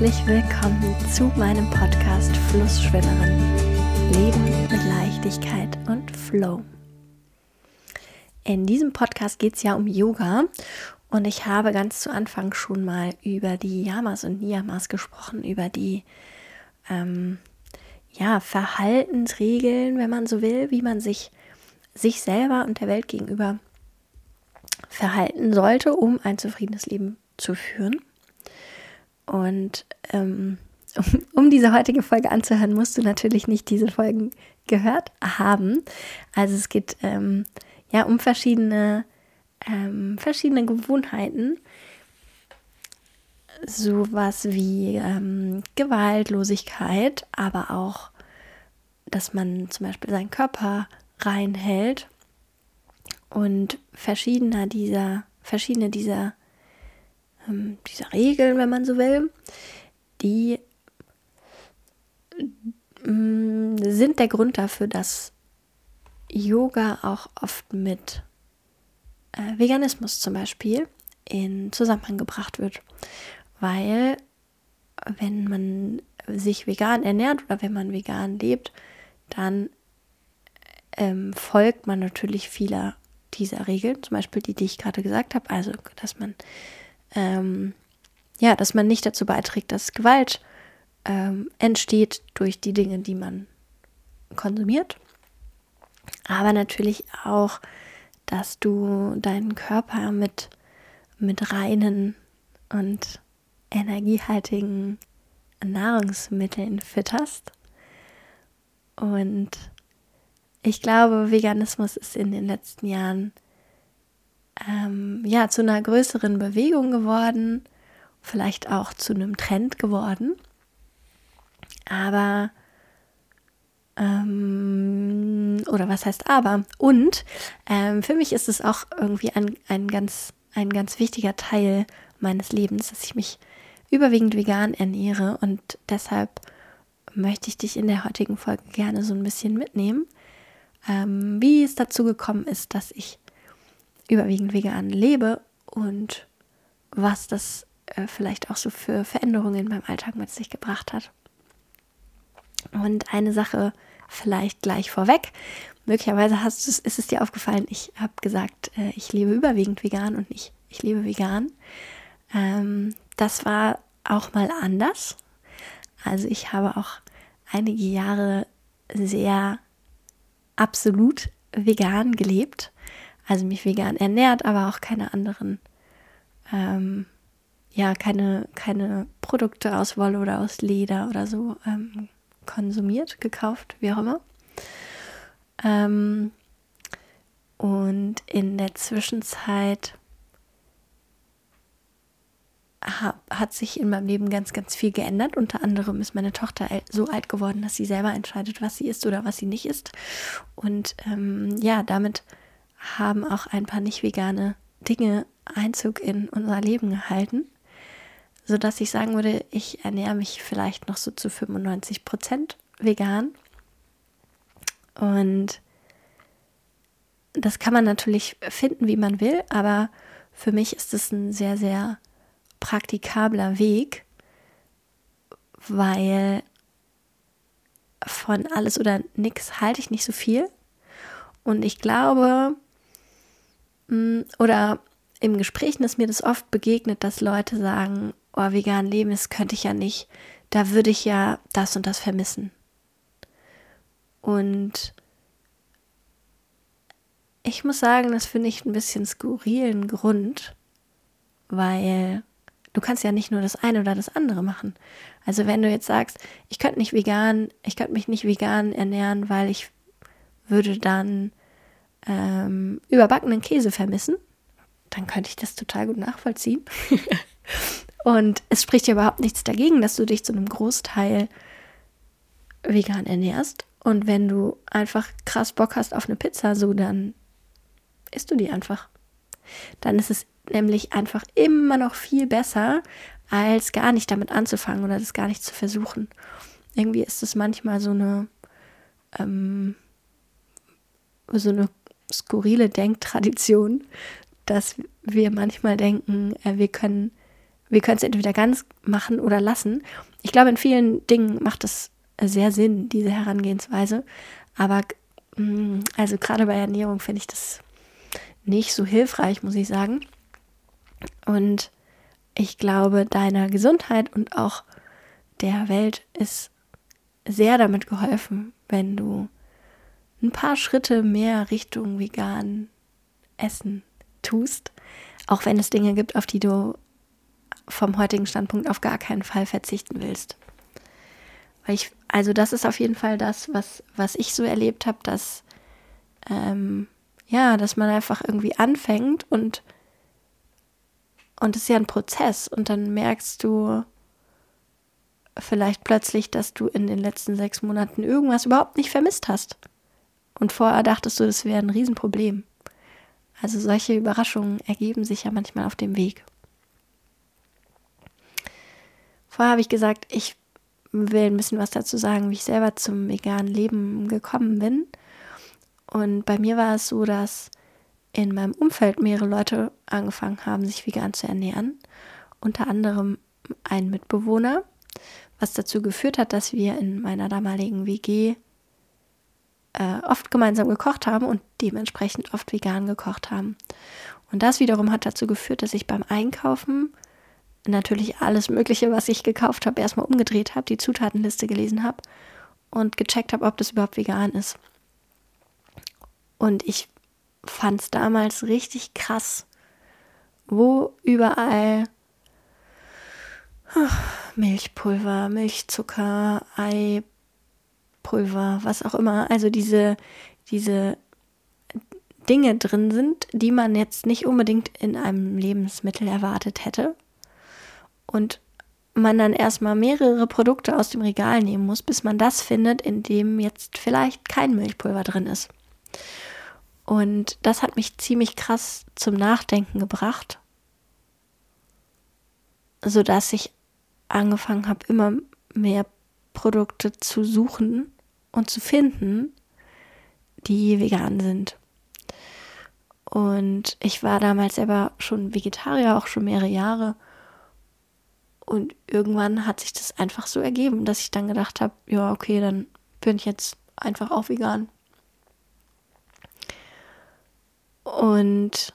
herzlich willkommen zu meinem Podcast Flussschwimmerin. Leben mit Leichtigkeit und Flow. In diesem Podcast geht es ja um Yoga und ich habe ganz zu Anfang schon mal über die Yamas und Niyamas gesprochen, über die ähm, ja, Verhaltensregeln, wenn man so will, wie man sich sich selber und der Welt gegenüber verhalten sollte, um ein zufriedenes Leben zu führen. Und ähm, um, um diese heutige Folge anzuhören, musst du natürlich nicht diese Folgen gehört haben. Also es geht ähm, ja um verschiedene, ähm, verschiedene Gewohnheiten. Sowas wie ähm, Gewaltlosigkeit, aber auch, dass man zum Beispiel seinen Körper reinhält und verschiedener dieser, verschiedene dieser ähm, diese Regeln, wenn man so will, die mm, sind der Grund dafür, dass Yoga auch oft mit äh, Veganismus zum Beispiel in Zusammenhang gebracht wird. Weil wenn man sich vegan ernährt oder wenn man vegan lebt, dann ähm, folgt man natürlich vieler dieser Regeln, zum Beispiel die, die ich gerade gesagt habe, also dass man ähm, ja, dass man nicht dazu beiträgt, dass Gewalt ähm, entsteht durch die Dinge, die man konsumiert. Aber natürlich auch, dass du deinen Körper mit, mit reinen und energiehaltigen Nahrungsmitteln fütterst. Und ich glaube, Veganismus ist in den letzten Jahren ähm, ja, zu einer größeren Bewegung geworden, vielleicht auch zu einem Trend geworden. Aber, ähm, oder was heißt aber? Und ähm, für mich ist es auch irgendwie ein, ein, ganz, ein ganz wichtiger Teil meines Lebens, dass ich mich überwiegend vegan ernähre und deshalb möchte ich dich in der heutigen Folge gerne so ein bisschen mitnehmen, ähm, wie es dazu gekommen ist, dass ich überwiegend vegan lebe und was das äh, vielleicht auch so für Veränderungen meinem Alltag mit sich gebracht hat. Und eine Sache vielleicht gleich vorweg. Möglicherweise hast du, ist es dir aufgefallen, ich habe gesagt, äh, ich lebe überwiegend vegan und nicht, ich lebe vegan. Ähm, das war auch mal anders. Also ich habe auch einige Jahre sehr absolut vegan gelebt also mich vegan ernährt, aber auch keine anderen, ähm, ja, keine, keine Produkte aus Wolle oder aus Leder oder so ähm, konsumiert, gekauft, wie auch immer. Ähm, und in der Zwischenzeit hat sich in meinem Leben ganz, ganz viel geändert. Unter anderem ist meine Tochter so alt geworden, dass sie selber entscheidet, was sie isst oder was sie nicht isst. Und ähm, ja, damit haben auch ein paar nicht vegane Dinge Einzug in unser Leben gehalten, sodass ich sagen würde, ich ernähre mich vielleicht noch so zu 95 Prozent vegan. Und das kann man natürlich finden, wie man will, aber für mich ist es ein sehr, sehr praktikabler Weg, weil von alles oder nichts halte ich nicht so viel. Und ich glaube, oder im Gesprächen ist mir das oft begegnet, dass Leute sagen, oh, vegan leben, das könnte ich ja nicht. Da würde ich ja das und das vermissen. Und ich muss sagen, das finde ich ein bisschen skurrilen Grund, weil du kannst ja nicht nur das eine oder das andere machen. Also wenn du jetzt sagst, ich könnte nicht vegan, ich könnte mich nicht vegan ernähren, weil ich würde dann ähm, überbackenen Käse vermissen, dann könnte ich das total gut nachvollziehen. und es spricht ja überhaupt nichts dagegen, dass du dich zu einem Großteil vegan ernährst. Und wenn du einfach krass Bock hast auf eine Pizza, so dann isst du die einfach. Dann ist es nämlich einfach immer noch viel besser, als gar nicht damit anzufangen oder das gar nicht zu versuchen. Irgendwie ist es manchmal so eine, ähm, so eine skurrile Denktradition, dass wir manchmal denken, äh, wir können wir es entweder ganz machen oder lassen. Ich glaube, in vielen Dingen macht es sehr Sinn, diese Herangehensweise. Aber mm, also gerade bei Ernährung finde ich das nicht so hilfreich, muss ich sagen. Und ich glaube, deiner Gesundheit und auch der Welt ist sehr damit geholfen, wenn du ein paar Schritte mehr Richtung vegan Essen tust, auch wenn es Dinge gibt, auf die du vom heutigen Standpunkt auf gar keinen Fall verzichten willst. Weil ich, also das ist auf jeden Fall das, was, was ich so erlebt habe, dass ähm, ja, dass man einfach irgendwie anfängt und und es ist ja ein Prozess und dann merkst du vielleicht plötzlich, dass du in den letzten sechs Monaten irgendwas überhaupt nicht vermisst hast. Und vorher dachtest du, das wäre ein Riesenproblem. Also solche Überraschungen ergeben sich ja manchmal auf dem Weg. Vorher habe ich gesagt, ich will ein bisschen was dazu sagen, wie ich selber zum veganen Leben gekommen bin. Und bei mir war es so, dass in meinem Umfeld mehrere Leute angefangen haben, sich vegan zu ernähren. Unter anderem ein Mitbewohner, was dazu geführt hat, dass wir in meiner damaligen WG äh, oft gemeinsam gekocht haben und dementsprechend oft vegan gekocht haben. Und das wiederum hat dazu geführt, dass ich beim Einkaufen natürlich alles Mögliche, was ich gekauft habe, erstmal umgedreht habe, die Zutatenliste gelesen habe und gecheckt habe, ob das überhaupt vegan ist. Und ich fand es damals richtig krass, wo überall Milchpulver, Milchzucker, Eipulver, was auch immer, also diese, diese Dinge drin sind, die man jetzt nicht unbedingt in einem Lebensmittel erwartet hätte. Und man dann erstmal mehrere Produkte aus dem Regal nehmen muss, bis man das findet, in dem jetzt vielleicht kein Milchpulver drin ist. Und das hat mich ziemlich krass zum Nachdenken gebracht, sodass ich angefangen habe, immer mehr Produkte zu suchen und zu finden, die vegan sind. Und ich war damals selber schon Vegetarier, auch schon mehrere Jahre. Und irgendwann hat sich das einfach so ergeben, dass ich dann gedacht habe, ja, okay, dann bin ich jetzt einfach auch vegan. Und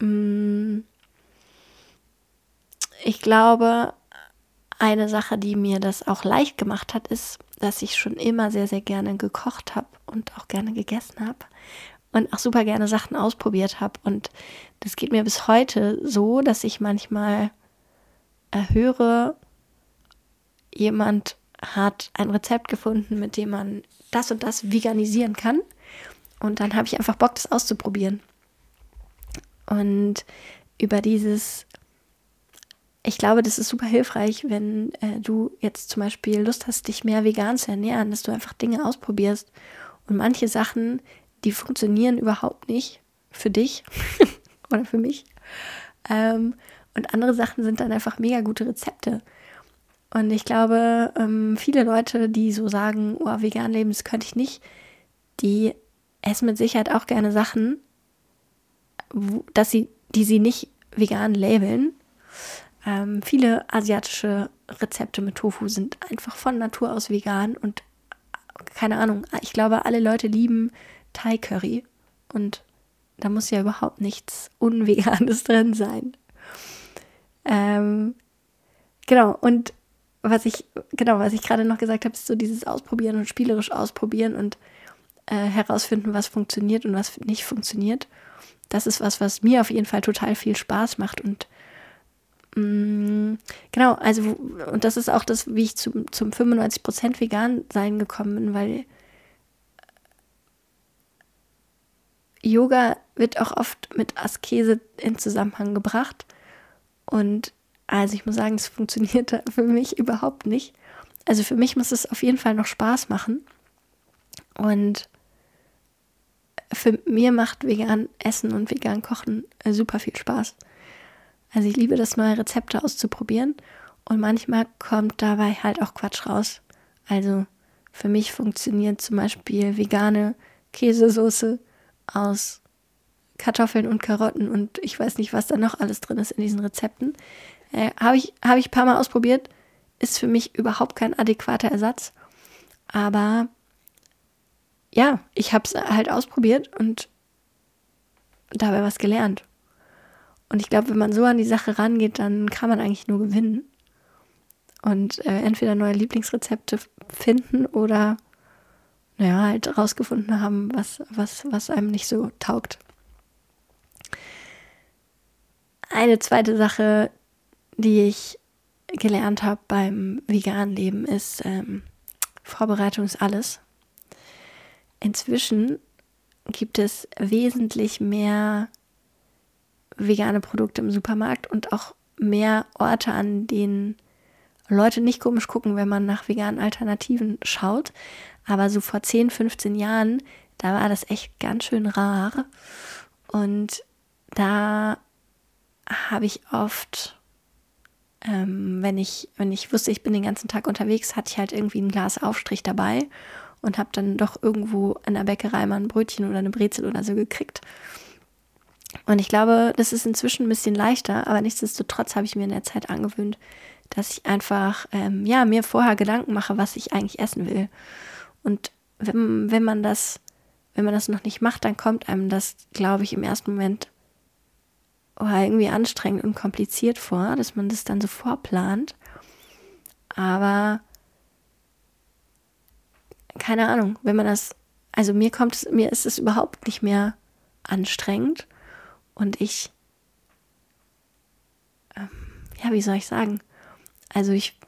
mh, mm, ich glaube, eine Sache, die mir das auch leicht gemacht hat, ist, dass ich schon immer sehr, sehr gerne gekocht habe und auch gerne gegessen habe und auch super gerne Sachen ausprobiert habe. Und das geht mir bis heute so, dass ich manchmal höre, jemand hat ein Rezept gefunden, mit dem man das und das veganisieren kann. Und dann habe ich einfach Bock, das auszuprobieren. Und über dieses, ich glaube, das ist super hilfreich, wenn äh, du jetzt zum Beispiel Lust hast, dich mehr vegan zu ernähren, dass du einfach Dinge ausprobierst. Und manche Sachen, die funktionieren überhaupt nicht für dich oder für mich. Ähm, und andere Sachen sind dann einfach mega gute Rezepte. Und ich glaube, ähm, viele Leute, die so sagen, oh, vegan leben, das könnte ich nicht, die essen mit Sicherheit auch gerne Sachen, wo, dass sie, die sie nicht vegan labeln. Ähm, viele asiatische Rezepte mit Tofu sind einfach von Natur aus vegan und keine Ahnung, ich glaube, alle Leute lieben Thai Curry und da muss ja überhaupt nichts Unveganes drin sein. Ähm, genau, und was ich, genau, was ich gerade noch gesagt habe, ist so dieses Ausprobieren und spielerisch ausprobieren und äh, herausfinden, was funktioniert und was nicht funktioniert. Das ist was, was mir auf jeden Fall total viel Spaß macht und genau, also und das ist auch das, wie ich zum, zum 95% vegan sein gekommen bin, weil Yoga wird auch oft mit Askese in Zusammenhang gebracht und also ich muss sagen, es funktioniert für mich überhaupt nicht. Also für mich muss es auf jeden Fall noch Spaß machen. Und für mir macht vegan Essen und vegan Kochen äh, super viel Spaß. Also ich liebe das, neue Rezepte auszuprobieren. Und manchmal kommt dabei halt auch Quatsch raus. Also für mich funktioniert zum Beispiel vegane Käsesoße aus Kartoffeln und Karotten und ich weiß nicht, was da noch alles drin ist in diesen Rezepten. Äh, Habe ich, hab ich ein paar Mal ausprobiert. Ist für mich überhaupt kein adäquater Ersatz. Aber ja, ich habe es halt ausprobiert und dabei was gelernt. Und ich glaube, wenn man so an die Sache rangeht, dann kann man eigentlich nur gewinnen. Und äh, entweder neue Lieblingsrezepte finden oder naja, halt rausgefunden haben, was, was, was einem nicht so taugt. Eine zweite Sache, die ich gelernt habe beim veganen Leben, ist ähm, Vorbereitung ist alles. Inzwischen gibt es wesentlich mehr vegane Produkte im Supermarkt und auch mehr Orte, an denen Leute nicht komisch gucken, wenn man nach veganen Alternativen schaut. Aber so vor 10, 15 Jahren, da war das echt ganz schön rar. Und da habe ich oft, ähm, wenn ich, wenn ich wusste, ich bin den ganzen Tag unterwegs, hatte ich halt irgendwie ein Glas Aufstrich dabei und habe dann doch irgendwo an der Bäckerei mal ein Brötchen oder eine Brezel oder so gekriegt. Und ich glaube, das ist inzwischen ein bisschen leichter, aber nichtsdestotrotz habe ich mir in der Zeit angewöhnt, dass ich einfach ähm, ja mir vorher Gedanken mache, was ich eigentlich essen will. Und wenn, wenn man das, wenn man das noch nicht macht, dann kommt einem das, glaube ich, im ersten Moment oh, irgendwie anstrengend und kompliziert vor, dass man das dann so vorplant. Aber keine Ahnung, wenn man das, also mir kommt es, mir ist es überhaupt nicht mehr anstrengend und ich, ähm, ja, wie soll ich sagen? Also ich,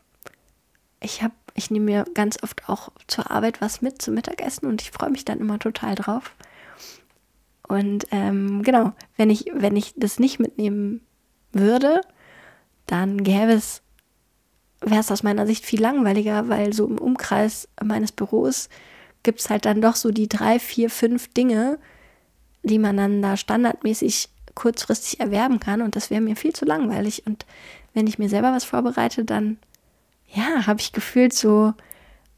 ich habe, ich nehme mir ganz oft auch zur Arbeit was mit zum Mittagessen und ich freue mich dann immer total drauf. Und ähm, genau, wenn ich, wenn ich das nicht mitnehmen würde, dann gäbe es wäre es aus meiner Sicht viel langweiliger, weil so im Umkreis meines Büros gibt es halt dann doch so die drei, vier, fünf Dinge, die man dann da standardmäßig kurzfristig erwerben kann. Und das wäre mir viel zu langweilig. Und wenn ich mir selber was vorbereite, dann ja, habe ich gefühlt so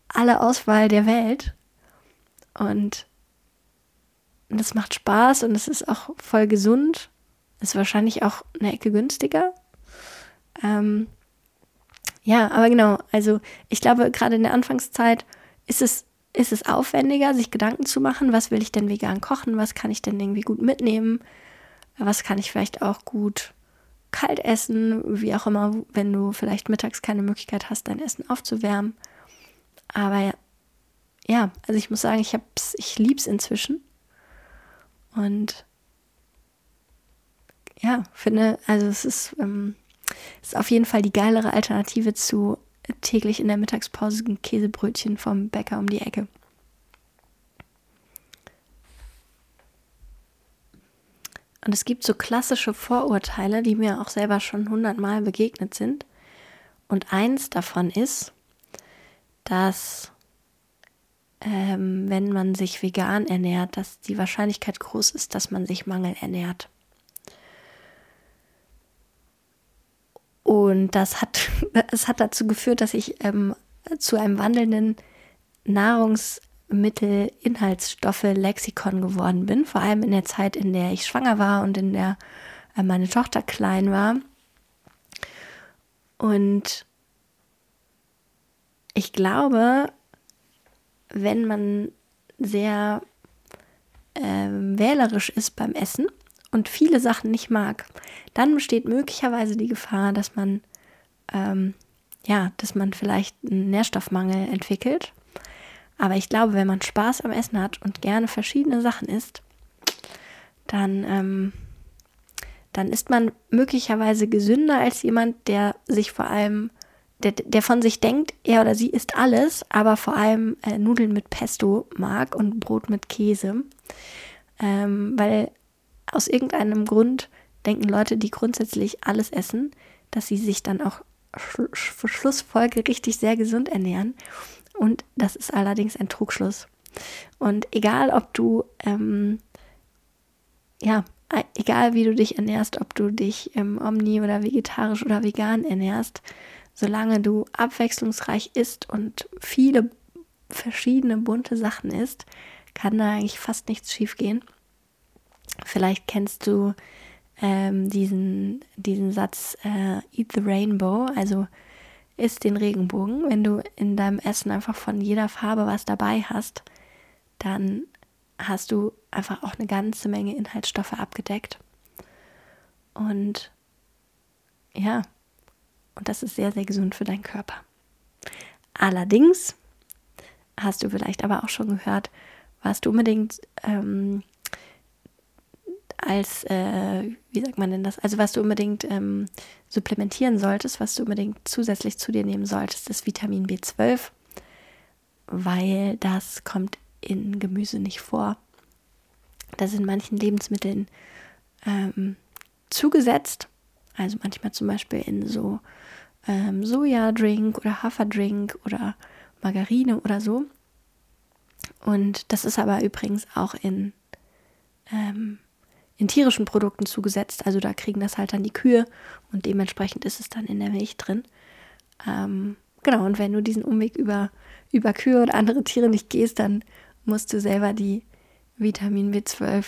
alle Auswahl der Welt. Und das macht Spaß und es ist auch voll gesund. Ist wahrscheinlich auch eine Ecke günstiger. Ähm, ja, aber genau, also ich glaube, gerade in der Anfangszeit ist es, ist es aufwendiger, sich Gedanken zu machen, was will ich denn vegan kochen, was kann ich denn irgendwie gut mitnehmen, was kann ich vielleicht auch gut kalt essen, wie auch immer, wenn du vielleicht mittags keine Möglichkeit hast, dein Essen aufzuwärmen. Aber ja, also ich muss sagen, ich ich lieb's inzwischen. Und ja, finde, also es ist, ähm, ist auf jeden Fall die geilere Alternative zu täglich in der Mittagspause ein Käsebrötchen vom Bäcker um die Ecke. Und es gibt so klassische Vorurteile, die mir auch selber schon hundertmal begegnet sind. Und eins davon ist, dass ähm, wenn man sich vegan ernährt, dass die Wahrscheinlichkeit groß ist, dass man sich mangelernährt. Und das hat, das hat dazu geführt, dass ich ähm, zu einem wandelnden Nahrungsmittel-Inhaltsstoffe-Lexikon geworden bin. Vor allem in der Zeit, in der ich schwanger war und in der äh, meine Tochter klein war. Und ich glaube, wenn man sehr äh, wählerisch ist beim Essen und viele Sachen nicht mag, dann besteht möglicherweise die Gefahr, dass man ähm, ja, dass man vielleicht einen Nährstoffmangel entwickelt. Aber ich glaube, wenn man Spaß am Essen hat und gerne verschiedene Sachen isst, dann, ähm, dann ist man möglicherweise gesünder als jemand, der sich vor allem, der, der von sich denkt, er oder sie isst alles, aber vor allem äh, Nudeln mit Pesto mag und Brot mit Käse. Ähm, weil aus irgendeinem Grund denken Leute, die grundsätzlich alles essen, dass sie sich dann auch für Schlussfolge richtig sehr gesund ernähren. Und das ist allerdings ein Trugschluss. Und egal, ob du, ähm, ja, egal wie du dich ernährst, ob du dich ähm, omni oder vegetarisch oder vegan ernährst, solange du abwechslungsreich isst und viele verschiedene bunte Sachen isst, kann da eigentlich fast nichts schief gehen. Vielleicht kennst du ähm, diesen, diesen Satz äh, Eat the Rainbow, also isst den Regenbogen. Wenn du in deinem Essen einfach von jeder Farbe was dabei hast, dann hast du einfach auch eine ganze Menge Inhaltsstoffe abgedeckt. Und ja, und das ist sehr, sehr gesund für deinen Körper. Allerdings hast du vielleicht aber auch schon gehört, was du unbedingt ähm, als, äh, wie sagt man denn das, also was du unbedingt ähm, supplementieren solltest, was du unbedingt zusätzlich zu dir nehmen solltest, ist Vitamin B12, weil das kommt in Gemüse nicht vor. Das ist in manchen Lebensmitteln ähm, zugesetzt, also manchmal zum Beispiel in so ähm, Sojadrink oder Haferdrink oder Margarine oder so. Und das ist aber übrigens auch in, ähm, in tierischen Produkten zugesetzt. Also da kriegen das halt dann die Kühe und dementsprechend ist es dann in der Milch drin. Ähm, genau, und wenn du diesen Umweg über, über Kühe oder andere Tiere nicht gehst, dann musst du selber die Vitamin B12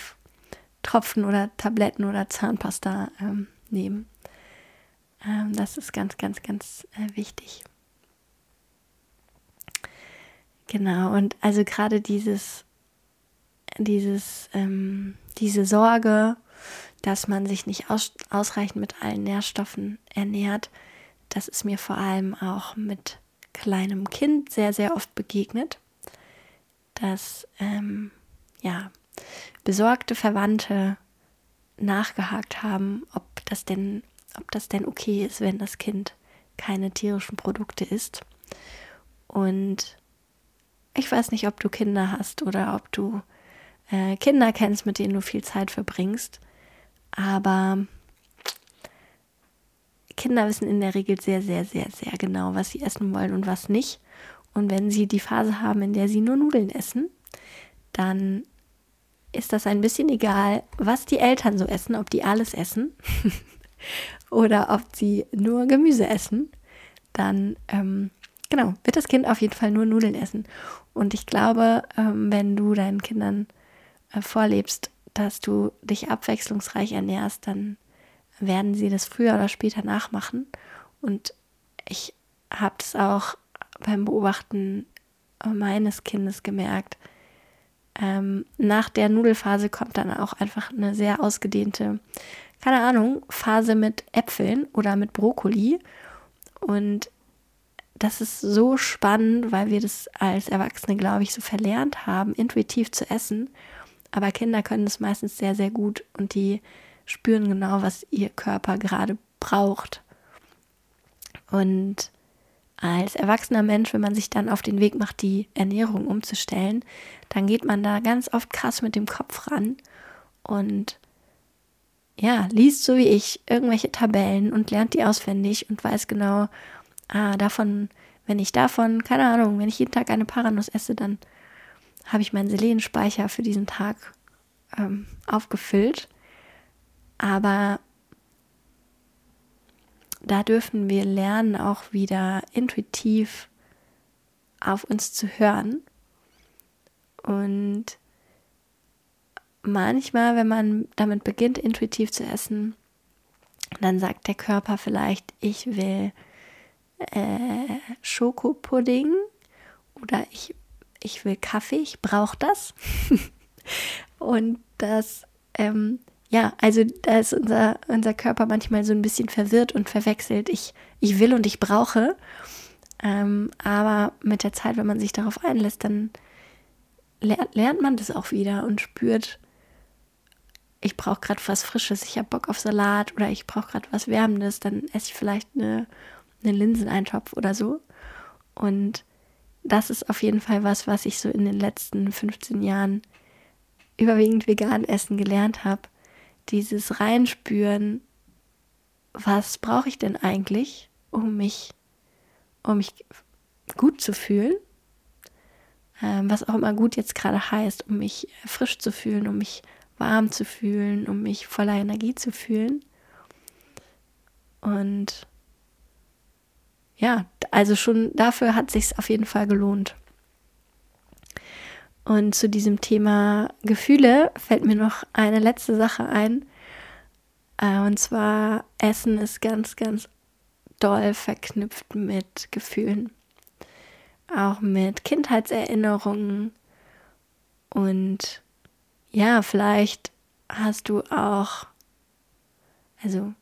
Tropfen oder Tabletten oder Zahnpasta ähm, nehmen. Ähm, das ist ganz, ganz, ganz äh, wichtig. Genau, und also gerade dieses, dieses, ähm, diese Sorge, dass man sich nicht aus, ausreichend mit allen Nährstoffen ernährt, das ist mir vor allem auch mit kleinem Kind sehr, sehr oft begegnet, dass ähm, ja besorgte Verwandte nachgehakt haben, ob das denn, ob das denn okay ist, wenn das Kind keine tierischen Produkte isst. Und ich weiß nicht, ob du Kinder hast oder ob du äh, Kinder kennst, mit denen du viel Zeit verbringst. Aber Kinder wissen in der Regel sehr, sehr, sehr, sehr genau, was sie essen wollen und was nicht. Und wenn sie die Phase haben, in der sie nur Nudeln essen, dann ist das ein bisschen egal, was die Eltern so essen, ob die alles essen oder ob sie nur Gemüse essen. Dann ähm, genau, wird das Kind auf jeden Fall nur Nudeln essen. Und ich glaube, ähm, wenn du deinen Kindern vorlebst, dass du dich abwechslungsreich ernährst, dann werden sie das früher oder später nachmachen. Und ich habe es auch beim Beobachten meines Kindes gemerkt. Ähm, nach der Nudelphase kommt dann auch einfach eine sehr ausgedehnte, keine Ahnung, Phase mit Äpfeln oder mit Brokkoli. Und das ist so spannend, weil wir das als Erwachsene, glaube ich, so verlernt haben, intuitiv zu essen. Aber Kinder können das meistens sehr, sehr gut und die spüren genau, was ihr Körper gerade braucht. Und als erwachsener Mensch, wenn man sich dann auf den Weg macht, die Ernährung umzustellen, dann geht man da ganz oft krass mit dem Kopf ran und ja, liest so wie ich irgendwelche Tabellen und lernt die auswendig und weiß genau, ah, davon, wenn ich davon, keine Ahnung, wenn ich jeden Tag eine Paranuss esse, dann habe ich meinen Selenspeicher für diesen Tag ähm, aufgefüllt. Aber da dürfen wir lernen, auch wieder intuitiv auf uns zu hören. Und manchmal, wenn man damit beginnt, intuitiv zu essen, dann sagt der Körper vielleicht, ich will äh, Schokopudding oder ich, ich will Kaffee, ich brauche das. und das, ähm, ja, also da ist unser, unser Körper manchmal so ein bisschen verwirrt und verwechselt. Ich, ich will und ich brauche. Ähm, aber mit der Zeit, wenn man sich darauf einlässt, dann lernt, man das auch wieder und spürt, ich brauche gerade was Frisches, ich habe Bock auf Salat oder ich brauche gerade was Wärmendes, dann esse ich vielleicht eine einen Linseneintopf oder so. Und das ist auf jeden Fall was, was ich so in den letzten 15 Jahren überwiegend vegan essen gelernt habe. Dieses Reinspüren, was brauche ich denn eigentlich, um mich, um mich gut zu fühlen? Ähm, was auch immer gut jetzt gerade heißt, um mich frisch zu fühlen, um mich warm zu fühlen, um mich voller Energie zu fühlen. Und ja, also schon dafür hat sich auf jeden Fall gelohnt. Und zu diesem Thema Gefühle fällt mir noch eine letzte Sache ein. Äh, und zwar, Essen ist ganz, ganz doll verknüpft mit Gefühlen. Auch mit Kindheitserinnerungen. Und ja, vielleicht hast du auch, also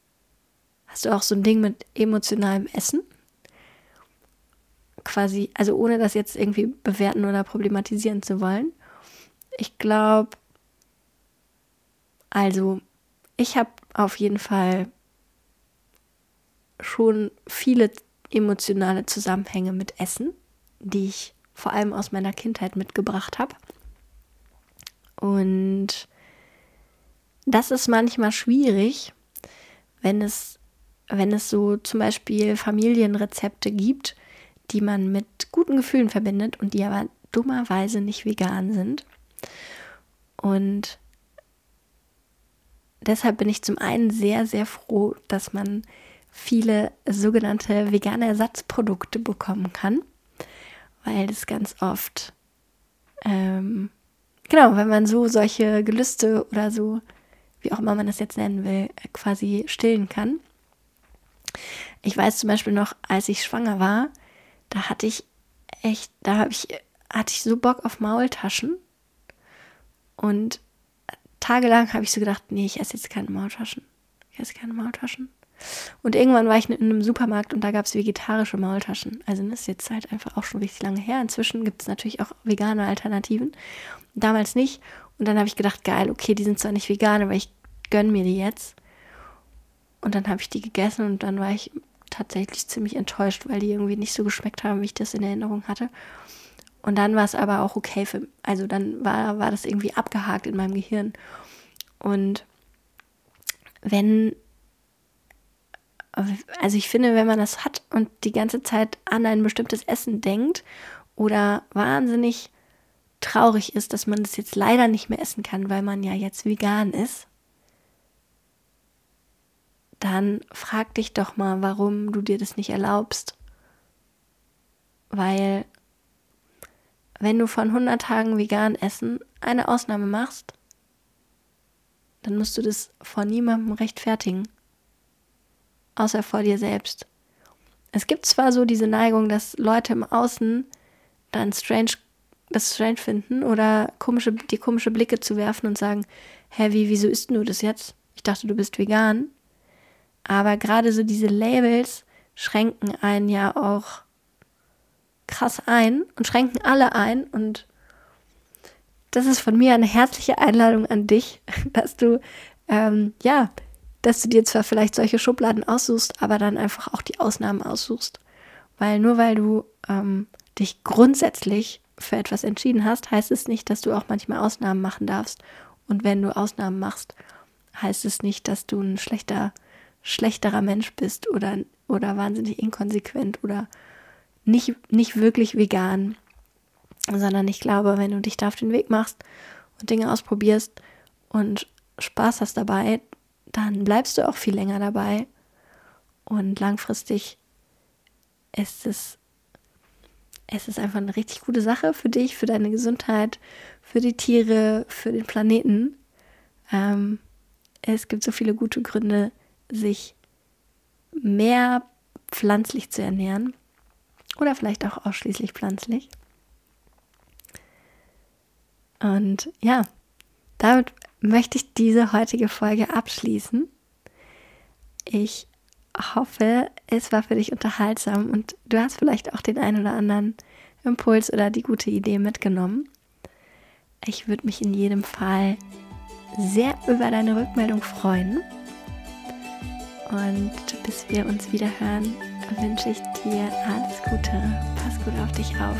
hast du auch so ein Ding mit emotionalem Essen? Quasi, also ohne das jetzt irgendwie bewerten oder problematisieren zu wollen. Ich glaube, also ich habe auf jeden Fall schon viele emotionale Zusammenhänge mit Essen, die ich vor allem aus meiner Kindheit mitgebracht habe. Und das ist manchmal schwierig, wenn es, wenn es so zum Beispiel Familienrezepte gibt, die man mit guten Gefühlen verbindet und die aber dummerweise nicht vegan sind. Und deshalb bin ich zum einen sehr, sehr froh, dass man viele sogenannte vegane Ersatzprodukte bekommen kann, weil das ganz oft, ähm, genau, wenn man so solche Gelüste oder so, wie auch immer man das jetzt nennen will, quasi stillen kann. Ich weiß zum Beispiel noch, als ich schwanger war, da hatte ich echt, da habe ich, hatte ich so Bock auf Maultaschen. Und tagelang habe ich so gedacht, nee, ich esse jetzt keine Maultaschen. Ich esse keine Maultaschen. Und irgendwann war ich in einem Supermarkt und da gab es vegetarische Maultaschen. Also das ist jetzt halt einfach auch schon richtig lange her. Inzwischen gibt es natürlich auch vegane Alternativen. Damals nicht. Und dann habe ich gedacht, geil, okay, die sind zwar nicht vegan, aber ich gönne mir die jetzt. Und dann habe ich die gegessen und dann war ich tatsächlich ziemlich enttäuscht, weil die irgendwie nicht so geschmeckt haben, wie ich das in Erinnerung hatte. Und dann war es aber auch okay für, also dann war, war das irgendwie abgehakt in meinem Gehirn. Und wenn, also ich finde, wenn man das hat und die ganze Zeit an ein bestimmtes Essen denkt oder wahnsinnig traurig ist, dass man das jetzt leider nicht mehr essen kann, weil man ja jetzt vegan ist, dann frag dich doch mal, warum du dir das nicht erlaubst. Weil wenn du von 100 Tagen vegan essen eine Ausnahme machst, dann musst du das vor niemandem rechtfertigen. Außer vor dir selbst. Es gibt zwar so diese Neigung, dass Leute im Außen dann strange, das strange finden oder komische, die komische Blicke zu werfen und sagen, hä, wie, wieso isst du das jetzt? Ich dachte, du bist vegan. Aber gerade so diese Labels schränken einen ja auch krass ein und schränken alle ein. Und das ist von mir eine herzliche Einladung an dich, dass du, ähm, ja, dass du dir zwar vielleicht solche Schubladen aussuchst, aber dann einfach auch die Ausnahmen aussuchst. Weil nur weil du ähm, dich grundsätzlich für etwas entschieden hast, heißt es nicht, dass du auch manchmal Ausnahmen machen darfst. Und wenn du Ausnahmen machst, heißt es nicht, dass du ein schlechter schlechterer Mensch bist oder, oder wahnsinnig inkonsequent oder nicht, nicht wirklich vegan, sondern ich glaube, wenn du dich da auf den Weg machst und Dinge ausprobierst und Spaß hast dabei, dann bleibst du auch viel länger dabei und langfristig ist es, es ist einfach eine richtig gute Sache für dich, für deine Gesundheit, für die Tiere, für den Planeten. Ähm, es gibt so viele gute Gründe, sich mehr pflanzlich zu ernähren oder vielleicht auch ausschließlich pflanzlich. Und ja, damit möchte ich diese heutige Folge abschließen. Ich hoffe, es war für dich unterhaltsam und du hast vielleicht auch den einen oder anderen Impuls oder die gute Idee mitgenommen. Ich würde mich in jedem Fall sehr über deine Rückmeldung freuen. Und bis wir uns wieder hören, wünsche ich dir alles Gute. Pass gut auf dich auf.